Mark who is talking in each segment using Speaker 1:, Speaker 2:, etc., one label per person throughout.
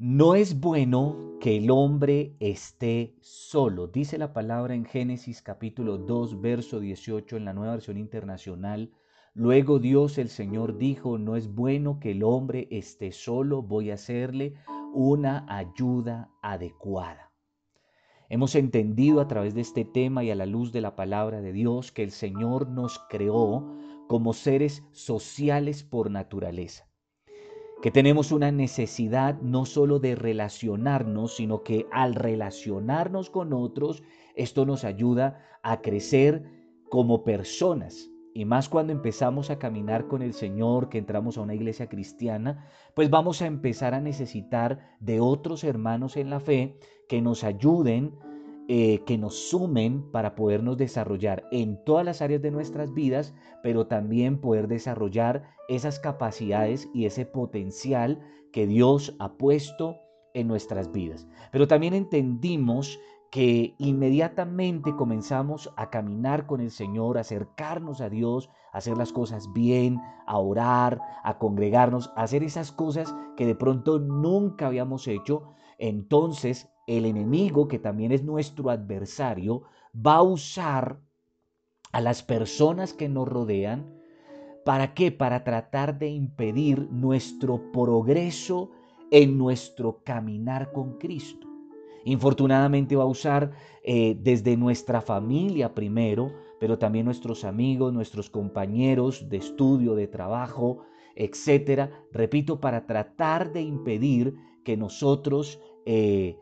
Speaker 1: No es bueno que el hombre esté solo. Dice la palabra en Génesis capítulo 2, verso 18 en la nueva versión internacional. Luego Dios el Señor dijo, no es bueno que el hombre esté solo, voy a hacerle una ayuda adecuada. Hemos entendido a través de este tema y a la luz de la palabra de Dios que el Señor nos creó como seres sociales por naturaleza que tenemos una necesidad no solo de relacionarnos, sino que al relacionarnos con otros, esto nos ayuda a crecer como personas. Y más cuando empezamos a caminar con el Señor, que entramos a una iglesia cristiana, pues vamos a empezar a necesitar de otros hermanos en la fe que nos ayuden eh, que nos sumen para podernos desarrollar en todas las áreas de nuestras vidas, pero también poder desarrollar esas capacidades y ese potencial que Dios ha puesto en nuestras vidas. Pero también entendimos que inmediatamente comenzamos a caminar con el Señor, a acercarnos a Dios, hacer las cosas bien, a orar, a congregarnos, a hacer esas cosas que de pronto nunca habíamos hecho, entonces el enemigo, que también es nuestro adversario, va a usar a las personas que nos rodean. ¿Para qué? Para tratar de impedir nuestro progreso en nuestro caminar con Cristo. Infortunadamente va a usar eh, desde nuestra familia primero, pero también nuestros amigos, nuestros compañeros de estudio, de trabajo, etcétera. Repito, para tratar de impedir que nosotros eh,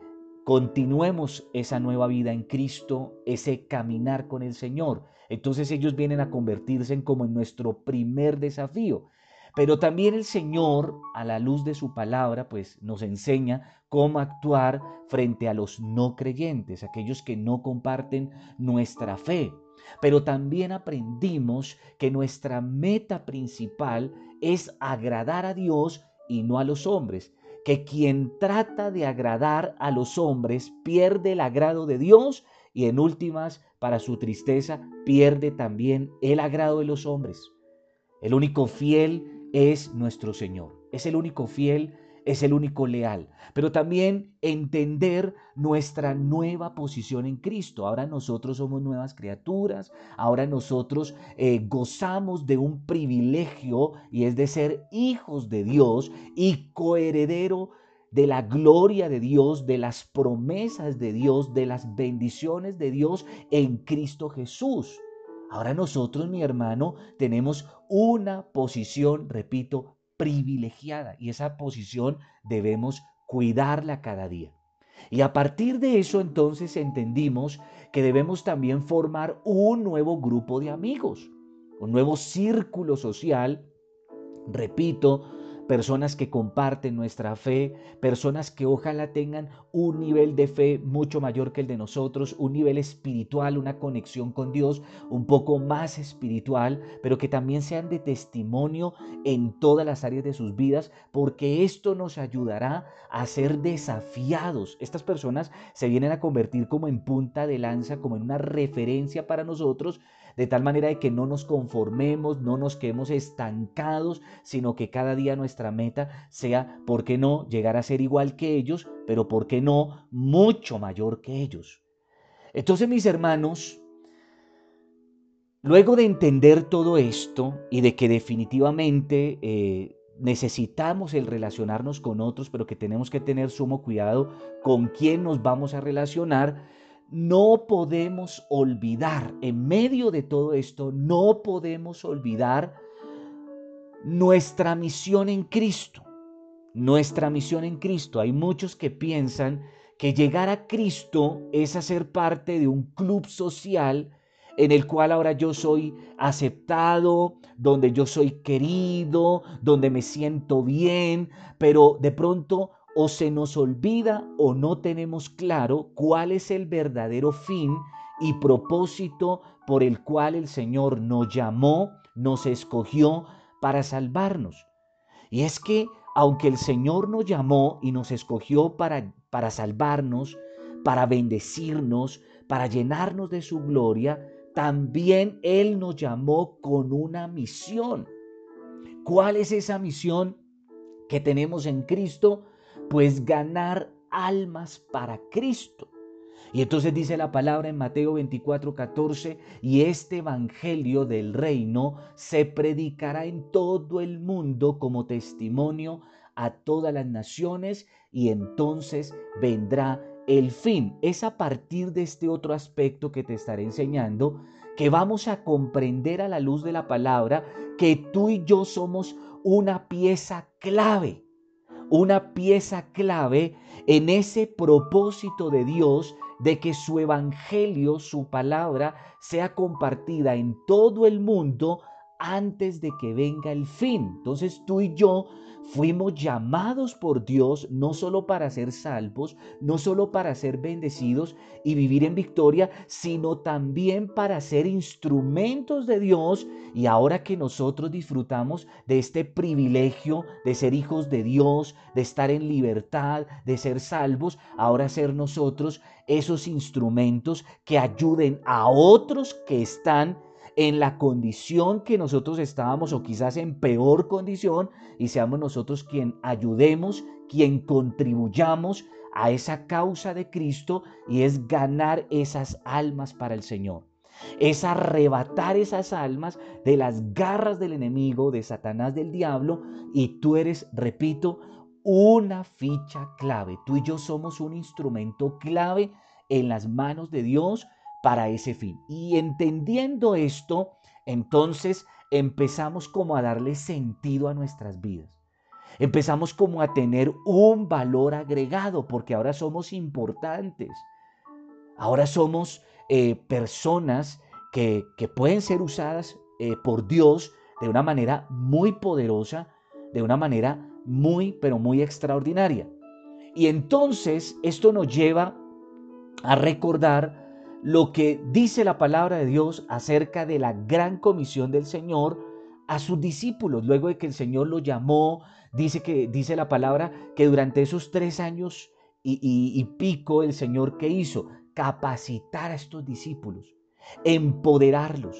Speaker 1: continuemos esa nueva vida en Cristo, ese caminar con el Señor. Entonces ellos vienen a convertirse en como en nuestro primer desafío. Pero también el Señor, a la luz de su palabra, pues nos enseña cómo actuar frente a los no creyentes, aquellos que no comparten nuestra fe. Pero también aprendimos que nuestra meta principal es agradar a Dios y no a los hombres que quien trata de agradar a los hombres pierde el agrado de Dios y en últimas, para su tristeza, pierde también el agrado de los hombres. El único fiel es nuestro Señor. Es el único fiel es el único leal, pero también entender nuestra nueva posición en Cristo. Ahora nosotros somos nuevas criaturas, ahora nosotros eh, gozamos de un privilegio y es de ser hijos de Dios y coheredero de la gloria de Dios, de las promesas de Dios, de las bendiciones de Dios en Cristo Jesús. Ahora nosotros, mi hermano, tenemos una posición, repito, privilegiada y esa posición debemos cuidarla cada día. Y a partir de eso entonces entendimos que debemos también formar un nuevo grupo de amigos, un nuevo círculo social, repito, personas que comparten nuestra fe, personas que ojalá tengan un nivel de fe mucho mayor que el de nosotros, un nivel espiritual, una conexión con Dios un poco más espiritual, pero que también sean de testimonio en todas las áreas de sus vidas, porque esto nos ayudará a ser desafiados. Estas personas se vienen a convertir como en punta de lanza, como en una referencia para nosotros, de tal manera de que no nos conformemos, no nos quedemos estancados, sino que cada día nuestra meta sea, ¿por qué no?, llegar a ser igual que ellos, pero ¿por qué no?, mucho mayor que ellos. Entonces, mis hermanos, luego de entender todo esto y de que definitivamente eh, necesitamos el relacionarnos con otros, pero que tenemos que tener sumo cuidado con quién nos vamos a relacionar, no podemos olvidar, en medio de todo esto, no podemos olvidar nuestra misión en Cristo. Nuestra misión en Cristo. Hay muchos que piensan que llegar a Cristo es hacer parte de un club social en el cual ahora yo soy aceptado, donde yo soy querido, donde me siento bien, pero de pronto o se nos olvida o no tenemos claro cuál es el verdadero fin y propósito por el cual el Señor nos llamó, nos escogió para salvarnos. Y es que aunque el Señor nos llamó y nos escogió para, para salvarnos, para bendecirnos, para llenarnos de su gloria, también Él nos llamó con una misión. ¿Cuál es esa misión que tenemos en Cristo? Pues ganar almas para Cristo. Y entonces dice la palabra en Mateo 24, 14, y este Evangelio del reino se predicará en todo el mundo como testimonio a todas las naciones y entonces vendrá el fin. Es a partir de este otro aspecto que te estaré enseñando que vamos a comprender a la luz de la palabra que tú y yo somos una pieza clave, una pieza clave en ese propósito de Dios de que su evangelio, su palabra, sea compartida en todo el mundo antes de que venga el fin. Entonces tú y yo Fuimos llamados por Dios no solo para ser salvos, no solo para ser bendecidos y vivir en victoria, sino también para ser instrumentos de Dios. Y ahora que nosotros disfrutamos de este privilegio de ser hijos de Dios, de estar en libertad, de ser salvos, ahora ser nosotros esos instrumentos que ayuden a otros que están en la condición que nosotros estábamos o quizás en peor condición y seamos nosotros quien ayudemos, quien contribuyamos a esa causa de Cristo y es ganar esas almas para el Señor. Es arrebatar esas almas de las garras del enemigo, de Satanás, del diablo, y tú eres, repito, una ficha clave. Tú y yo somos un instrumento clave en las manos de Dios para ese fin. Y entendiendo esto, entonces empezamos como a darle sentido a nuestras vidas. Empezamos como a tener un valor agregado porque ahora somos importantes. Ahora somos eh, personas que, pueden ser usadas eh, por Dios de una manera muy poderosa, de una manera muy, pero muy extraordinaria. Y entonces esto nos lleva a recordar lo que dice la palabra de Dios acerca de la gran comisión del Señor a sus discípulos. Luego de que el Señor lo llamó, dice que dice la palabra que durante esos tres años y, y pico el Señor que hizo capacitar a estos discípulos, empoderarlos,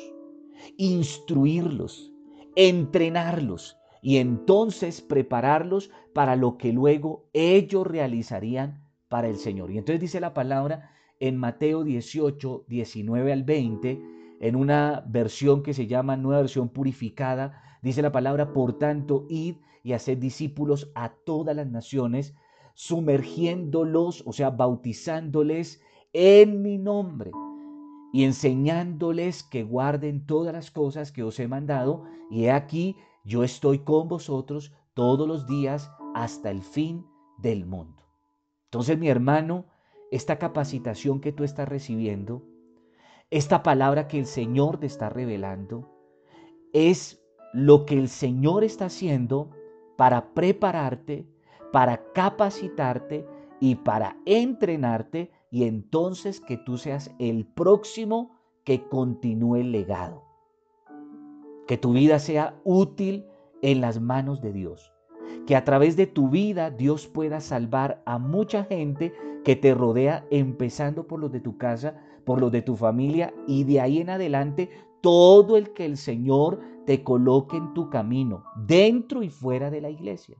Speaker 1: instruirlos, entrenarlos y entonces prepararlos para lo que luego ellos realizarían para el Señor. Y entonces dice la palabra en Mateo 18, 19 al 20, en una versión que se llama Nueva Versión Purificada, dice la palabra, por tanto, id y haced discípulos a todas las naciones, sumergiéndolos, o sea, bautizándoles en mi nombre y enseñándoles que guarden todas las cosas que os he mandado, y he aquí, yo estoy con vosotros todos los días hasta el fin del mundo. Entonces, mi hermano, esta capacitación que tú estás recibiendo, esta palabra que el Señor te está revelando, es lo que el Señor está haciendo para prepararte, para capacitarte y para entrenarte y entonces que tú seas el próximo que continúe el legado. Que tu vida sea útil en las manos de Dios. Que a través de tu vida Dios pueda salvar a mucha gente que te rodea, empezando por los de tu casa, por los de tu familia y de ahí en adelante todo el que el Señor te coloque en tu camino, dentro y fuera de la iglesia.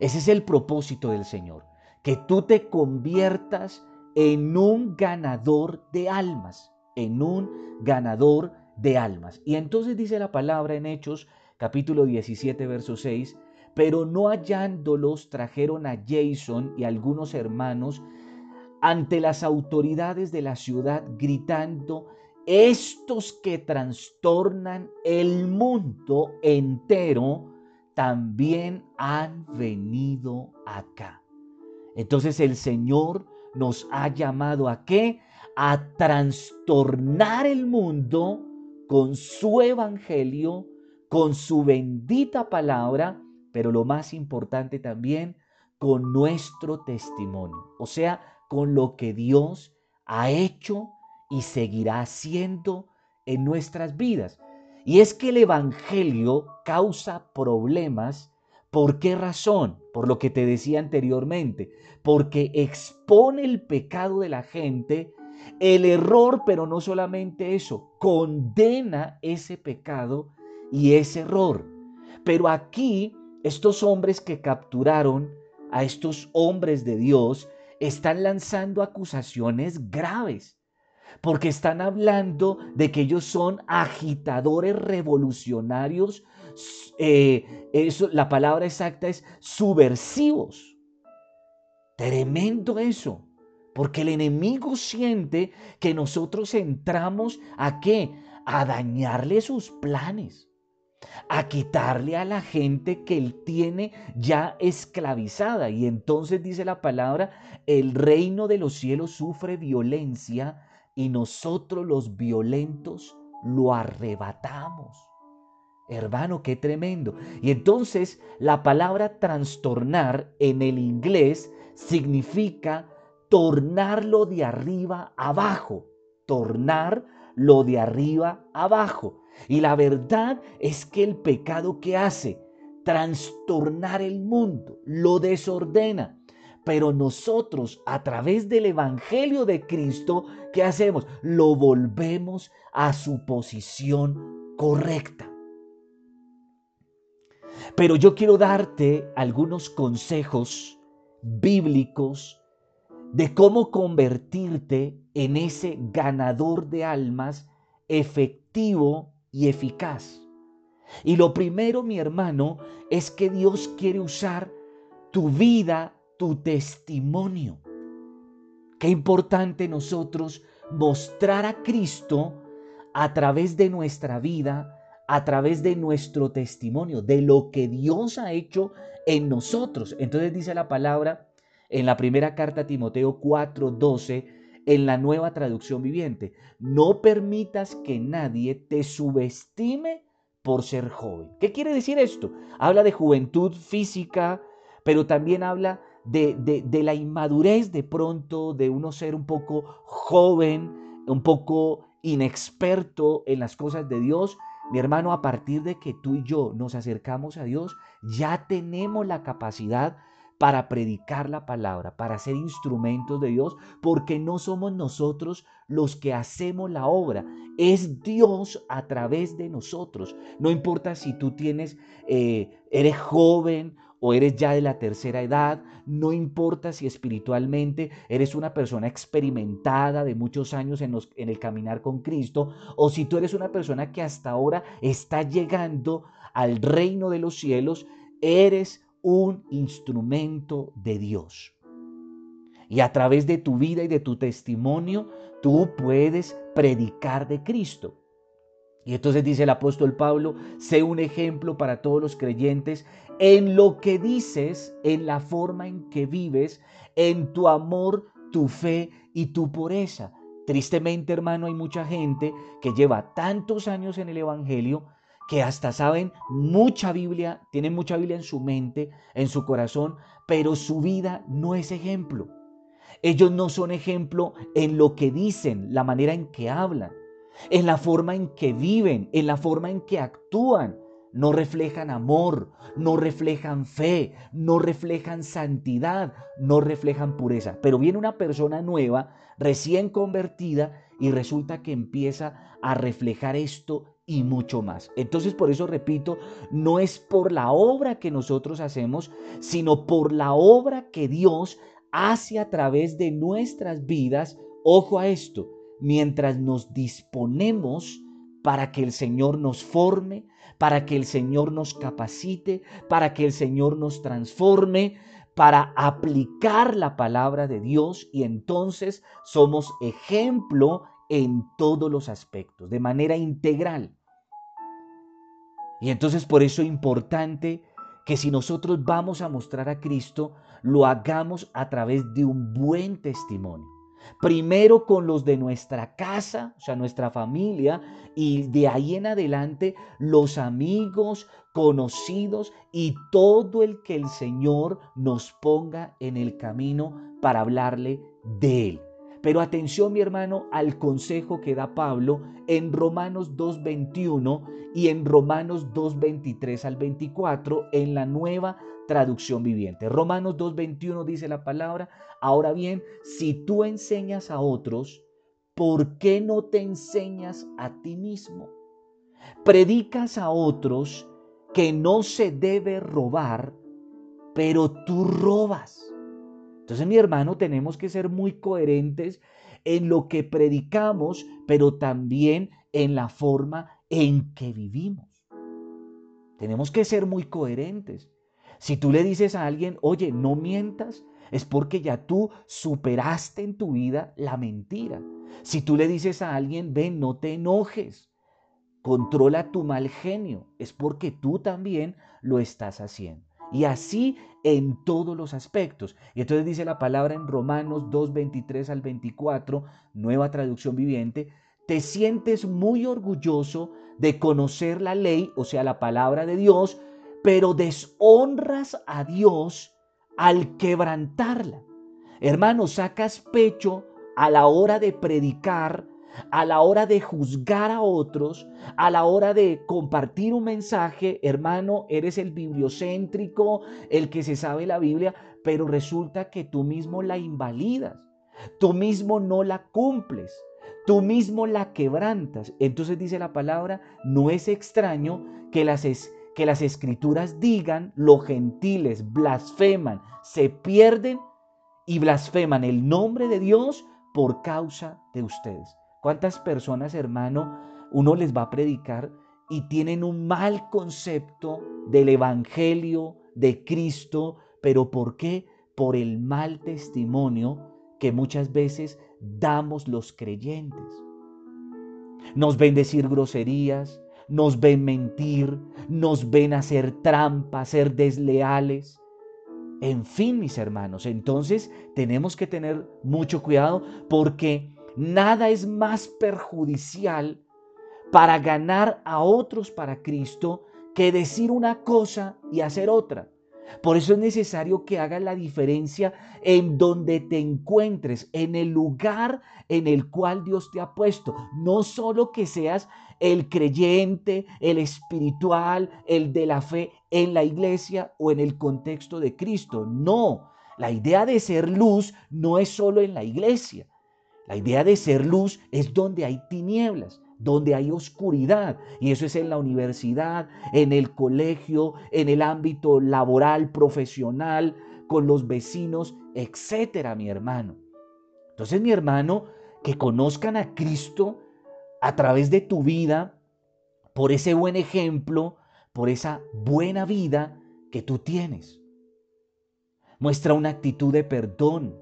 Speaker 1: Ese es el propósito del Señor, que tú te conviertas en un ganador de almas, en un ganador de almas. Y entonces dice la palabra en Hechos capítulo 17, verso 6, pero no hallándolos trajeron a Jason y algunos hermanos ante las autoridades de la ciudad gritando, estos que trastornan el mundo entero también han venido acá. Entonces el Señor nos ha llamado a qué? A trastornar el mundo con su evangelio, con su bendita palabra pero lo más importante también, con nuestro testimonio, o sea, con lo que Dios ha hecho y seguirá haciendo en nuestras vidas. Y es que el Evangelio causa problemas. ¿Por qué razón? Por lo que te decía anteriormente, porque expone el pecado de la gente, el error, pero no solamente eso, condena ese pecado y ese error. Pero aquí estos hombres que capturaron a estos hombres de Dios están lanzando acusaciones graves, porque están hablando de que ellos son agitadores revolucionarios, eh, la palabra exacta es subversivos. Tremendo eso, porque el enemigo siente que nosotros entramos a qué? A dañarle sus planes a quitarle a la gente que él tiene ya esclavizada. Y entonces dice la palabra, el reino de los cielos sufre violencia y nosotros los violentos lo arrebatamos. Hermano, qué tremendo. Y entonces la palabra trastornar en el inglés significa tornarlo de arriba abajo. Tornar lo de arriba abajo. Y la verdad es que el pecado que hace, trastornar el mundo, lo desordena. Pero nosotros a través del Evangelio de Cristo, ¿qué hacemos? Lo volvemos a su posición correcta. Pero yo quiero darte algunos consejos bíblicos de cómo convertirte en ese ganador de almas efectivo y eficaz. Y lo primero, mi hermano, es que Dios quiere usar tu vida, tu testimonio. Qué importante nosotros mostrar a Cristo a través de nuestra vida, a través de nuestro testimonio, de lo que Dios ha hecho en nosotros. Entonces dice la palabra en la primera carta a Timoteo 4:12, en la nueva traducción viviente. No permitas que nadie te subestime por ser joven. ¿Qué quiere decir esto? Habla de juventud física, pero también habla de, de, la inmadurez de pronto, de uno ser un poco joven, un poco inexperto en las cosas de Dios. Mi hermano, a partir de que tú y yo nos acercamos a Dios, ya tenemos la capacidad para predicar la palabra, para ser instrumentos de Dios, porque no somos nosotros los que hacemos la obra, es Dios a través de nosotros. No importa si tú tienes, eh, eres joven o eres ya de la tercera edad, no importa si espiritualmente eres una persona experimentada de muchos años en, en el caminar con Cristo, o si tú eres una persona que hasta ahora está llegando al reino de los cielos, eres un instrumento de Dios. Y a través de tu vida y de tu testimonio, tú puedes predicar de Cristo. Y entonces dice el apóstol Pablo, sé un ejemplo para todos los creyentes en lo que dices, en la forma en que vives, en tu amor, tu fe y tu pureza. Tristemente, hermano, hay mucha gente que lleva tantos años en el Evangelio, que hasta saben mucha Biblia, tienen mucha Biblia en su mente, en su corazón, pero su vida no es ejemplo. Ellos no son ejemplo en lo que dicen, la manera en que hablan, en la forma en que viven, en la forma en que actúan. No reflejan amor, no reflejan fe, no reflejan santidad, no reflejan pureza. Pero viene una persona nueva, recién convertida, y resulta que empieza a reflejar esto y mucho más. Entonces, por eso repito, no es por la obra que nosotros hacemos, sino por la obra que Dios hace a través de nuestras vidas. Ojo a esto, mientras nos disponemos para que el Señor nos forme, para que el Señor nos capacite, para que el Señor nos transforme, para aplicar la palabra de Dios y entonces somos ejemplo en todos los aspectos, de manera integral. Y entonces por eso es importante que si nosotros vamos a mostrar a Cristo, lo hagamos a través de un buen testimonio. Primero con los de nuestra casa, o sea, nuestra familia, y de ahí en adelante los amigos, conocidos y todo el que el Señor nos ponga en el camino para hablarle de Él. Pero atención mi hermano al consejo que da Pablo en Romanos 2.21 y en Romanos 2.23 al 24 en la nueva traducción viviente. Romanos 2.21 dice la palabra, ahora bien, si tú enseñas a otros, ¿por qué no te enseñas a ti mismo? Predicas a otros que no se debe robar, pero tú robas. Entonces, mi hermano, tenemos que ser muy coherentes en lo que predicamos, pero también en la forma en que vivimos. Tenemos que ser muy coherentes. Si tú le dices a alguien, oye, no mientas, es porque ya tú superaste en tu vida la mentira. Si tú le dices a alguien, ven, no te enojes, controla tu mal genio, es porque tú también lo estás haciendo. Y así en todos los aspectos. Y entonces dice la palabra en Romanos 2, 23 al 24, nueva traducción viviente, te sientes muy orgulloso de conocer la ley, o sea, la palabra de Dios, pero deshonras a Dios al quebrantarla. Hermano, sacas pecho a la hora de predicar a la hora de juzgar a otros, a la hora de compartir un mensaje, hermano, eres el bibliocéntrico, el que se sabe la Biblia, pero resulta que tú mismo la invalidas, tú mismo no la cumples, tú mismo la quebrantas. Entonces dice la palabra, no es extraño que las, que las escrituras digan, los gentiles blasfeman, se pierden y blasfeman el nombre de Dios por causa de ustedes. ¿Cuántas personas, hermano, uno les va a predicar y tienen un mal concepto del Evangelio, de Cristo, pero ¿por qué? Por el mal testimonio que muchas veces damos los creyentes. Nos ven decir groserías, nos ven mentir, nos ven hacer trampa, ser desleales. En fin, mis hermanos, entonces tenemos que tener mucho cuidado porque Nada es más perjudicial para ganar a otros para Cristo que decir una cosa y hacer otra. Por eso es necesario que hagas la diferencia en donde te encuentres, en el lugar en el cual Dios te ha puesto. No solo que seas el creyente, el espiritual, el de la fe en la iglesia o en el contexto de Cristo. No, la idea de ser luz no es solo en la iglesia. La idea de ser luz es donde hay tinieblas, donde hay oscuridad. Y eso es en la universidad, en el colegio, en el ámbito laboral, profesional, con los vecinos, etcétera, mi hermano. Entonces, mi hermano, que conozcan a Cristo a través de tu vida, por ese buen ejemplo, por esa buena vida que tú tienes. Muestra una actitud de perdón,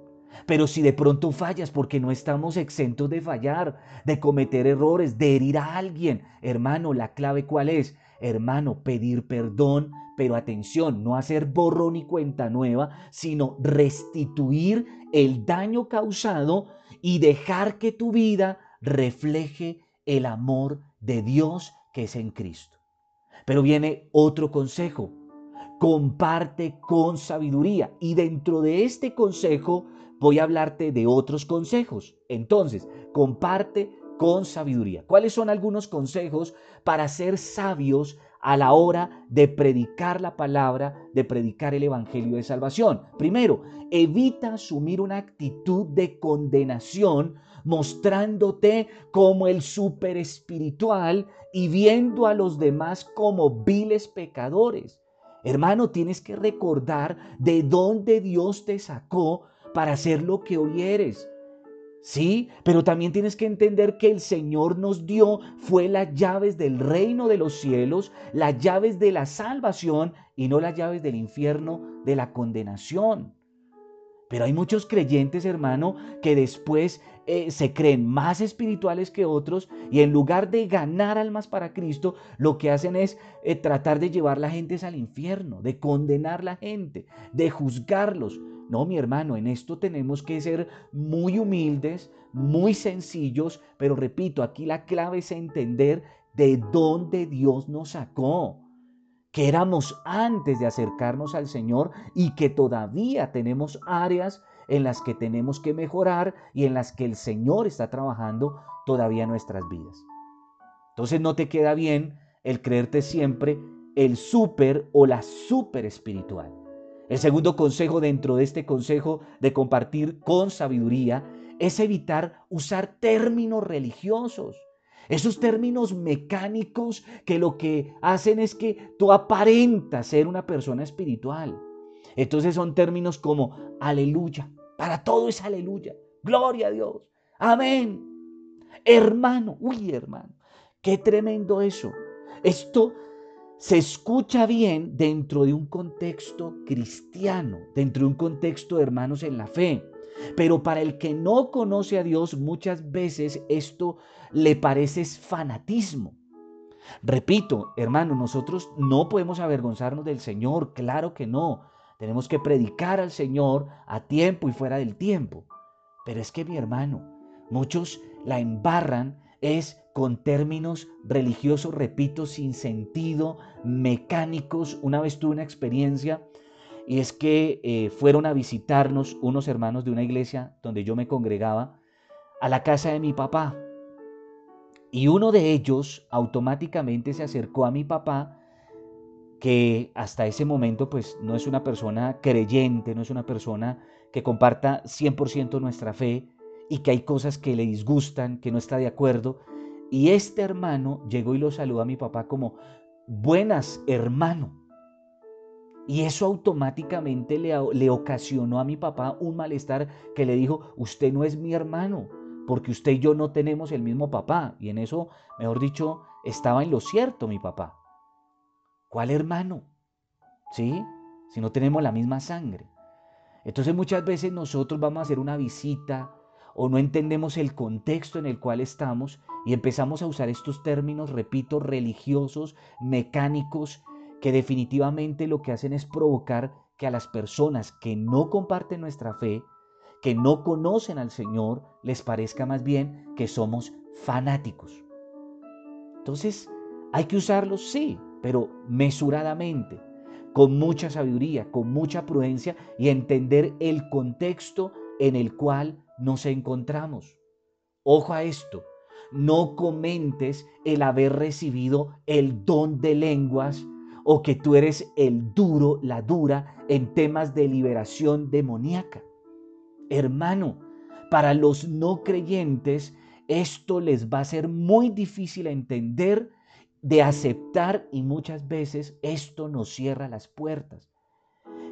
Speaker 1: pero si de pronto fallas, porque no estamos exentos de fallar, de cometer errores, de herir a alguien, hermano, la clave cuál es? Hermano, pedir perdón, pero atención, no hacer borrón y cuenta nueva, sino restituir el daño causado y dejar que tu vida refleje el amor de Dios que es en Cristo. Pero viene otro consejo, comparte con sabiduría. Y dentro de este consejo voy a hablarte de otros consejos. Entonces, comparte con sabiduría. ¿Cuáles son algunos consejos para ser sabios a la hora de predicar la palabra, de predicar el Evangelio de Salvación? Primero, evita asumir una actitud de condenación mostrándote como el super espiritual y viendo a los demás como viles pecadores. Hermano, tienes que recordar de dónde Dios te sacó para hacer lo que hoy eres. Sí, pero también tienes que entender que el Señor nos dio fue las llaves del reino de los cielos, las llaves de la salvación y no las llaves del infierno de la condenación. Pero hay muchos creyentes, hermano, que después eh, se creen más espirituales que otros y en lugar de ganar almas para Cristo, lo que hacen es eh, tratar de llevar la gente al infierno, de condenar la gente, de juzgarlos. No, mi hermano, en esto tenemos que ser muy humildes, muy sencillos, pero repito, aquí la clave es entender de dónde Dios nos sacó, que éramos antes de acercarnos al Señor y que todavía tenemos áreas en las que tenemos que mejorar y en las que el Señor está trabajando todavía nuestras vidas. Entonces no te queda bien el creerte siempre el súper o la súper espiritual. El segundo consejo dentro de este consejo de compartir con sabiduría es evitar usar términos religiosos. Esos términos mecánicos que lo que hacen es que tú aparentas ser una persona espiritual. Entonces son términos como aleluya. Para todo es aleluya. Gloria a Dios. Amén. Hermano, uy hermano, qué tremendo eso. Esto se escucha bien dentro de un contexto cristiano, dentro de un contexto de hermanos en la fe. Pero para el que no conoce a Dios, muchas veces esto le parece fanatismo. Repito, hermano, nosotros no podemos avergonzarnos del Señor, claro que no. Tenemos que predicar al Señor a tiempo y fuera del tiempo. Pero es que mi hermano, muchos la embarran es con términos religiosos, repito, sin sentido, mecánicos. Una vez tuve una experiencia y es que eh, fueron a visitarnos unos hermanos de una iglesia donde yo me congregaba a la casa de mi papá. Y uno de ellos automáticamente se acercó a mi papá, que hasta ese momento pues no es una persona creyente, no es una persona que comparta 100% nuestra fe y que hay cosas que le disgustan, que no está de acuerdo. Y este hermano llegó y lo saludó a mi papá como, buenas hermano. Y eso automáticamente le, le, ocasionó a mi papá un malestar que le dijo, usted no es mi hermano, porque usted y yo no tenemos el mismo papá. Y en eso, mejor dicho, estaba en lo cierto mi papá. ¿Cuál hermano? ¿Sí? Si no tenemos la misma sangre. Entonces muchas veces nosotros vamos a hacer una visita o no entendemos el contexto en el cual estamos y empezamos a usar estos términos, repito, religiosos, mecánicos, que definitivamente lo que hacen es provocar que a las personas que no comparten nuestra fe, que no conocen al Señor, les parezca más bien que somos fanáticos. Entonces, hay que usarlos, sí, pero mesuradamente, con mucha sabiduría, con mucha prudencia y entender el contexto en el cual nos encontramos. Ojo a esto, no comentes el haber recibido el don de lenguas o que tú eres el duro, la dura en temas de liberación demoníaca. Hermano, para los no creyentes esto les va a ser muy difícil entender, de aceptar y muchas veces esto nos cierra las puertas.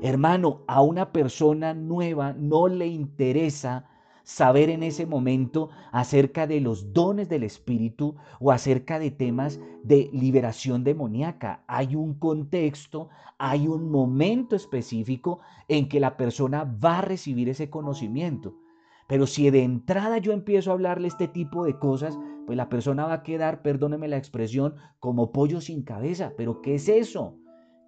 Speaker 1: Hermano, a una persona nueva no le interesa saber en ese momento acerca de los dones del Espíritu o acerca de temas de liberación demoníaca. Hay un contexto, hay un momento específico en que la persona va a recibir ese conocimiento. Pero si de entrada yo empiezo a hablarle este tipo de cosas, pues la persona va a quedar, perdóneme la expresión, como pollo sin cabeza. Pero ¿qué es eso?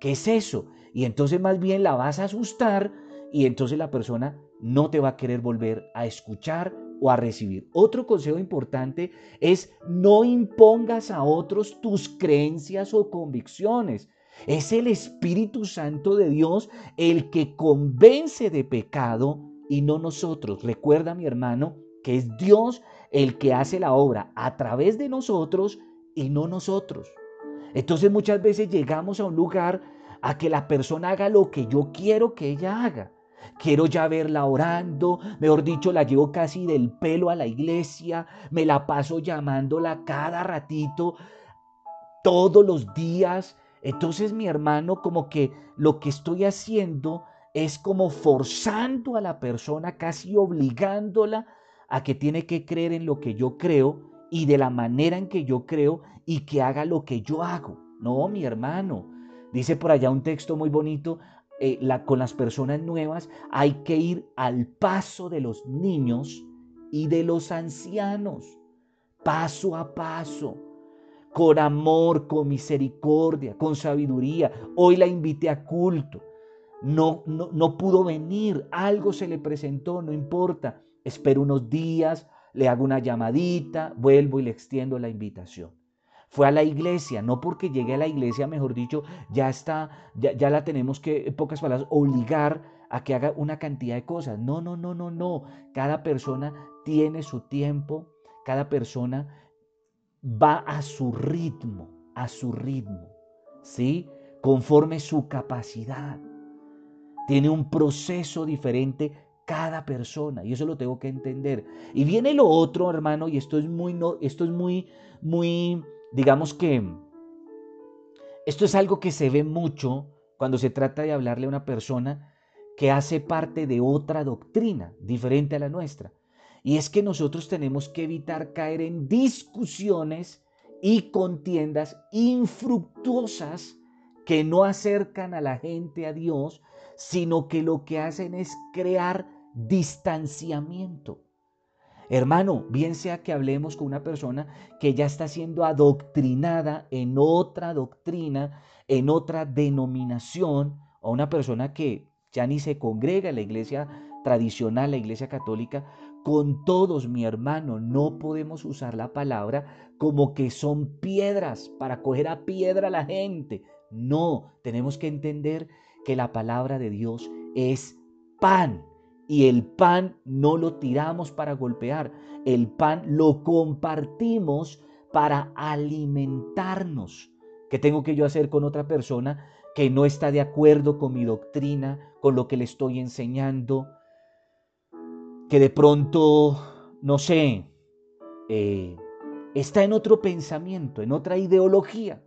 Speaker 1: ¿Qué es eso? Y entonces más bien la vas a asustar y entonces la persona no te va a querer volver a escuchar o a recibir. Otro consejo importante es no impongas a otros tus creencias o convicciones. Es el Espíritu Santo de Dios el que convence de pecado y no nosotros. Recuerda, mi hermano, que es Dios el que hace la obra a través de nosotros y no nosotros. Entonces muchas veces llegamos a un lugar a que la persona haga lo que yo quiero que ella haga. Quiero ya verla orando, mejor dicho, la llevo casi del pelo a la iglesia, me la paso llamándola cada ratito, todos los días. Entonces mi hermano, como que lo que estoy haciendo es como forzando a la persona, casi obligándola a que tiene que creer en lo que yo creo y de la manera en que yo creo y que haga lo que yo hago. No, mi hermano. Dice por allá un texto muy bonito, eh, con las personas nuevas hay que ir al paso de los niños y de los ancianos, paso a paso, con amor, con misericordia, con sabiduría. Hoy la invité a culto. No, no, no pudo venir, algo se le presentó, no importa. Espero unos días, le hago una llamadita, vuelvo y le extiendo la invitación. Fue a la iglesia, no porque llegue a la iglesia, mejor dicho, ya está, ya, la tenemos que, en pocas palabras, obligar a que haga una cantidad de cosas. No, no, no, no, no. Cada persona tiene su tiempo, cada persona va a su ritmo, a su ritmo, ¿sí? Conforme su capacidad. Tiene un proceso diferente cada persona y eso lo tengo que entender. Y viene lo otro, hermano, y esto es muy no, esto es muy muy digamos que esto es algo que se ve mucho cuando se trata de hablarle a una persona que hace parte de otra doctrina diferente a la nuestra. Y es que nosotros tenemos que evitar caer en discusiones y contiendas infructuosas que no acercan a la gente a Dios, sino que lo que hacen es crear distanciamiento. Hermano, bien sea que hablemos con una persona que ya está siendo adoctrinada en otra doctrina, en otra denominación, o una persona que ya ni se congrega en la iglesia tradicional, la iglesia católica, con todos, mi hermano, no podemos usar la palabra como que son piedras para coger a piedra a la gente. No, tenemos que entender que la palabra de Dios es pan. Y el pan no lo tiramos para golpear, el pan lo compartimos para alimentarnos. ¿Qué tengo que yo hacer con otra persona que no está de acuerdo con mi doctrina, con lo que le estoy enseñando? Que de pronto, no sé, eh, está en otro pensamiento, en otra ideología.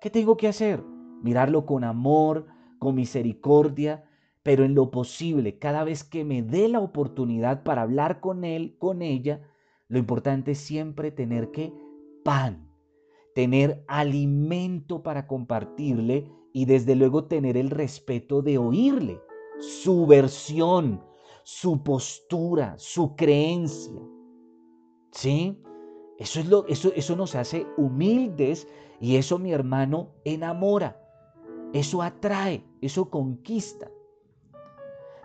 Speaker 1: ¿Qué tengo que hacer? Mirarlo con amor, con misericordia, pero en lo posible, cada vez que me dé la oportunidad para hablar con él, con ella, lo importante es siempre tener que pan, tener alimento para compartirle y desde luego tener el respeto de oírle, su versión, su postura, su creencia. ¿Sí? Eso, es lo, eso, eso nos hace humildes y eso, mi hermano, enamora. Eso atrae, eso conquista.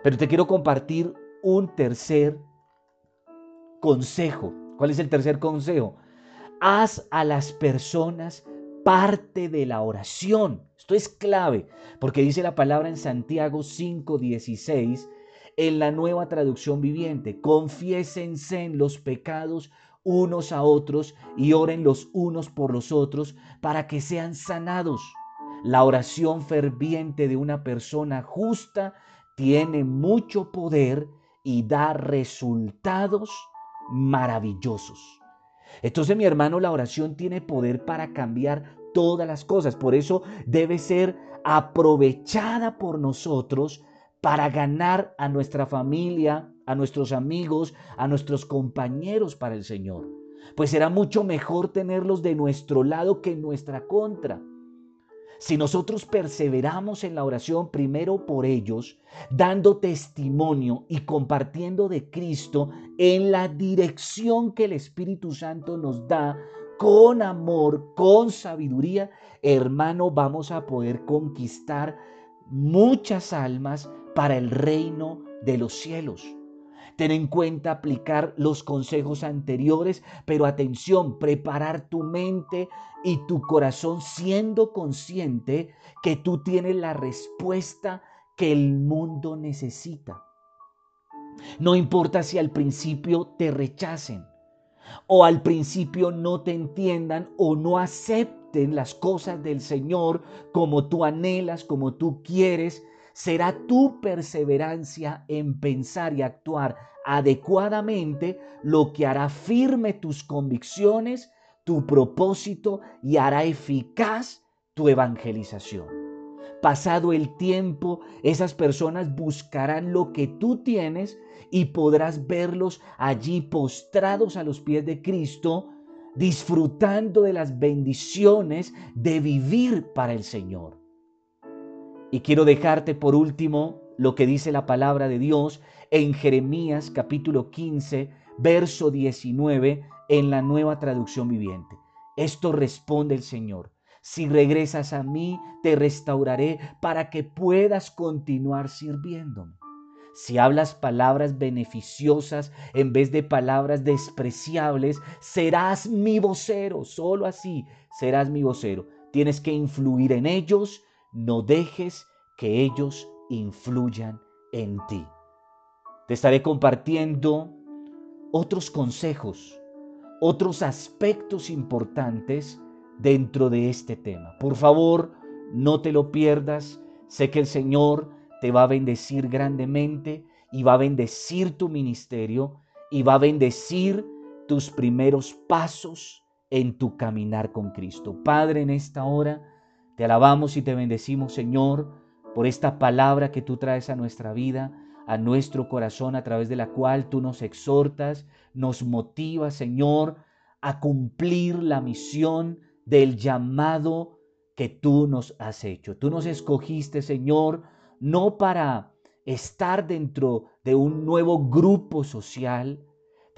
Speaker 1: Pero te quiero compartir un tercer consejo. ¿Cuál es el tercer consejo? Haz a las personas parte de la oración. Esto es clave, porque dice la palabra en Santiago 5:16, en la nueva traducción viviente, confiésense en los pecados unos a otros y oren los unos por los otros para que sean sanados. La oración ferviente de una persona justa tiene mucho poder y da resultados maravillosos. Entonces, mi hermano, la oración tiene poder para cambiar todas las cosas. Por eso debe ser aprovechada por nosotros para ganar a nuestra familia, a nuestros amigos, a nuestros compañeros para el Señor. Pues será mucho mejor tenerlos de nuestro lado que en nuestra contra. Si nosotros perseveramos en la oración primero por ellos, dando testimonio y compartiendo de Cristo en la dirección que el Espíritu Santo nos da, con amor, con sabiduría, hermano, vamos a poder conquistar muchas almas para el reino de los cielos. Ten en cuenta aplicar los consejos anteriores, pero atención, preparar tu mente y tu corazón siendo consciente que tú tienes la respuesta que el mundo necesita. No importa si al principio te rechacen o al principio no te entiendan o no acepten las cosas del Señor como tú anhelas, como tú quieres, será tu perseverancia en pensar y actuar adecuadamente lo que hará firme tus convicciones, tu propósito y hará eficaz tu evangelización. Pasado el tiempo, esas personas buscarán lo que tú tienes y podrás verlos allí postrados a los pies de Cristo, disfrutando de las bendiciones de vivir para el Señor. Y quiero dejarte por último lo que dice la palabra de Dios en Jeremías capítulo 15, verso 19 en la nueva traducción viviente. Esto responde el Señor. Si regresas a mí, te restauraré para que puedas continuar sirviéndome. Si hablas palabras beneficiosas en vez de palabras despreciables, serás mi vocero. Solo así serás mi vocero. Tienes que influir en ellos no dejes que ellos influyan en ti. Te estaré compartiendo otros consejos, otros aspectos importantes dentro de este tema. Por favor, no te lo pierdas. Sé que el Señor te va a bendecir grandemente y va a bendecir tu ministerio y va a bendecir tus primeros pasos en tu caminar con Cristo. Padre, en esta hora te alabamos y te bendecimos, Señor, por esta palabra que tú traes a nuestra vida, a nuestro corazón, a través de la cual tú nos exhortas, nos motivas, Señor, a cumplir la misión del llamado que tú nos has hecho. Tú nos escogiste, Señor, no para estar dentro de un nuevo grupo social,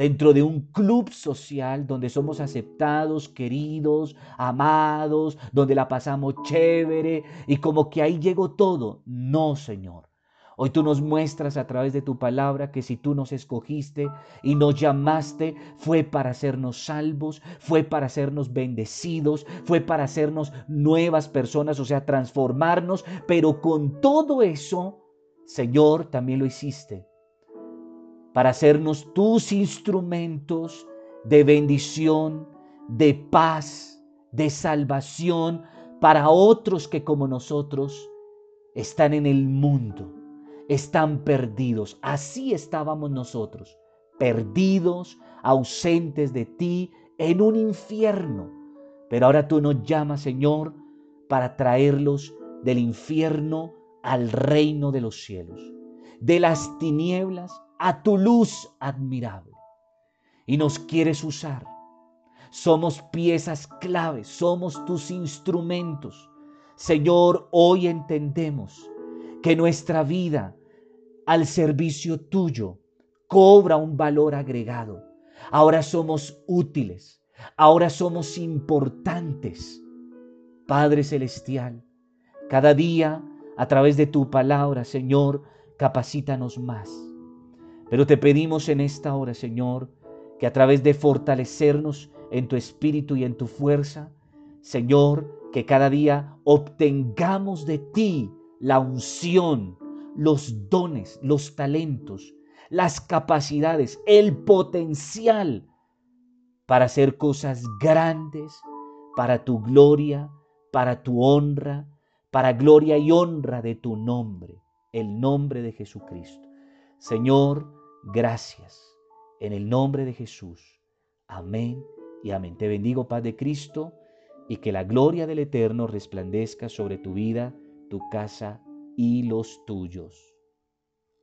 Speaker 1: dentro de un club social donde somos aceptados, queridos, amados, donde la pasamos chévere y como que ahí llegó todo. No, Señor. Hoy tú nos muestras a través de tu palabra que si tú nos escogiste y nos llamaste, fue para hacernos salvos, fue para hacernos bendecidos, fue para hacernos nuevas personas, o sea, transformarnos, pero con todo eso, Señor, también lo hiciste para hacernos tus instrumentos de bendición, de paz, de salvación para otros que como nosotros están en el mundo, están perdidos. Así estábamos nosotros, perdidos, ausentes de ti, en un infierno. Pero ahora tú nos llamas, Señor, para traerlos del infierno al reino de los cielos, de las tinieblas a tu luz admirable. Y nos quieres usar. Somos piezas claves, somos tus instrumentos. Señor, hoy entendemos que nuestra vida al servicio tuyo cobra un valor agregado. Ahora somos útiles, ahora somos importantes. Padre Celestial, cada día a través de tu palabra, Señor, capacítanos más pero te pedimos en esta hora, Señor, que a través de fortalecernos en tu espíritu y en tu fuerza, Señor, que cada día obtengamos de ti la unción, los dones, los talentos, las capacidades, el potencial para hacer cosas grandes, para tu gloria, para tu honra, para gloria y honra de tu nombre, el nombre de Jesucristo. Señor, Gracias. En el nombre de Jesús. Amén y amén. Te bendigo, paz de Cristo, y que la gloria del Eterno resplandezca sobre tu vida, tu casa y los tuyos.